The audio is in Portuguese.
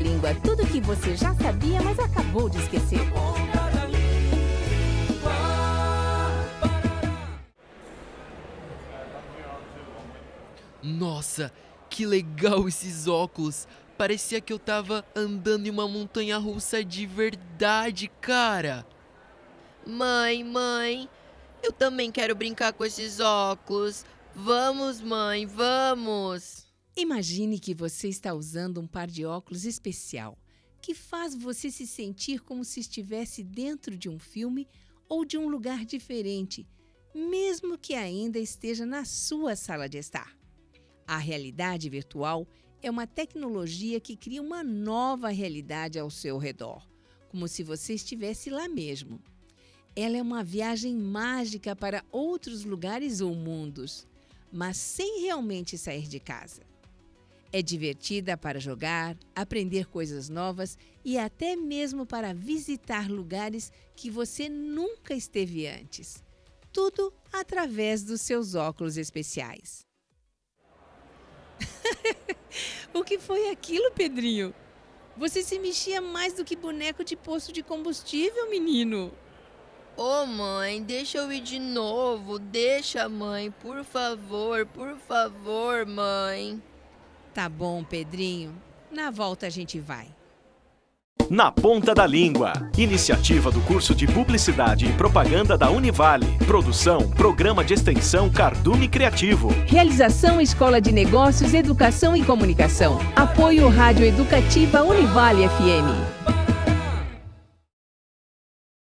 Língua. Tudo que você já sabia, mas acabou de esquecer. Nossa, que legal esses óculos! Parecia que eu tava andando em uma montanha russa de verdade, cara. Mãe, mãe, eu também quero brincar com esses óculos. Vamos, mãe, vamos. Imagine que você está usando um par de óculos especial que faz você se sentir como se estivesse dentro de um filme ou de um lugar diferente, mesmo que ainda esteja na sua sala de estar. A realidade virtual é uma tecnologia que cria uma nova realidade ao seu redor, como se você estivesse lá mesmo. Ela é uma viagem mágica para outros lugares ou mundos, mas sem realmente sair de casa. É divertida para jogar, aprender coisas novas e até mesmo para visitar lugares que você nunca esteve antes. Tudo através dos seus óculos especiais. o que foi aquilo, Pedrinho? Você se mexia mais do que boneco de poço de combustível, menino. Ô oh, mãe, deixa eu ir de novo. Deixa, mãe, por favor, por favor, mãe. Tá bom, Pedrinho. Na volta a gente vai. Na Ponta da Língua. Iniciativa do curso de Publicidade e Propaganda da Univale. Produção, Programa de Extensão Cardume Criativo. Realização Escola de Negócios, Educação e Comunicação. Apoio Rádio Educativa Univale FM.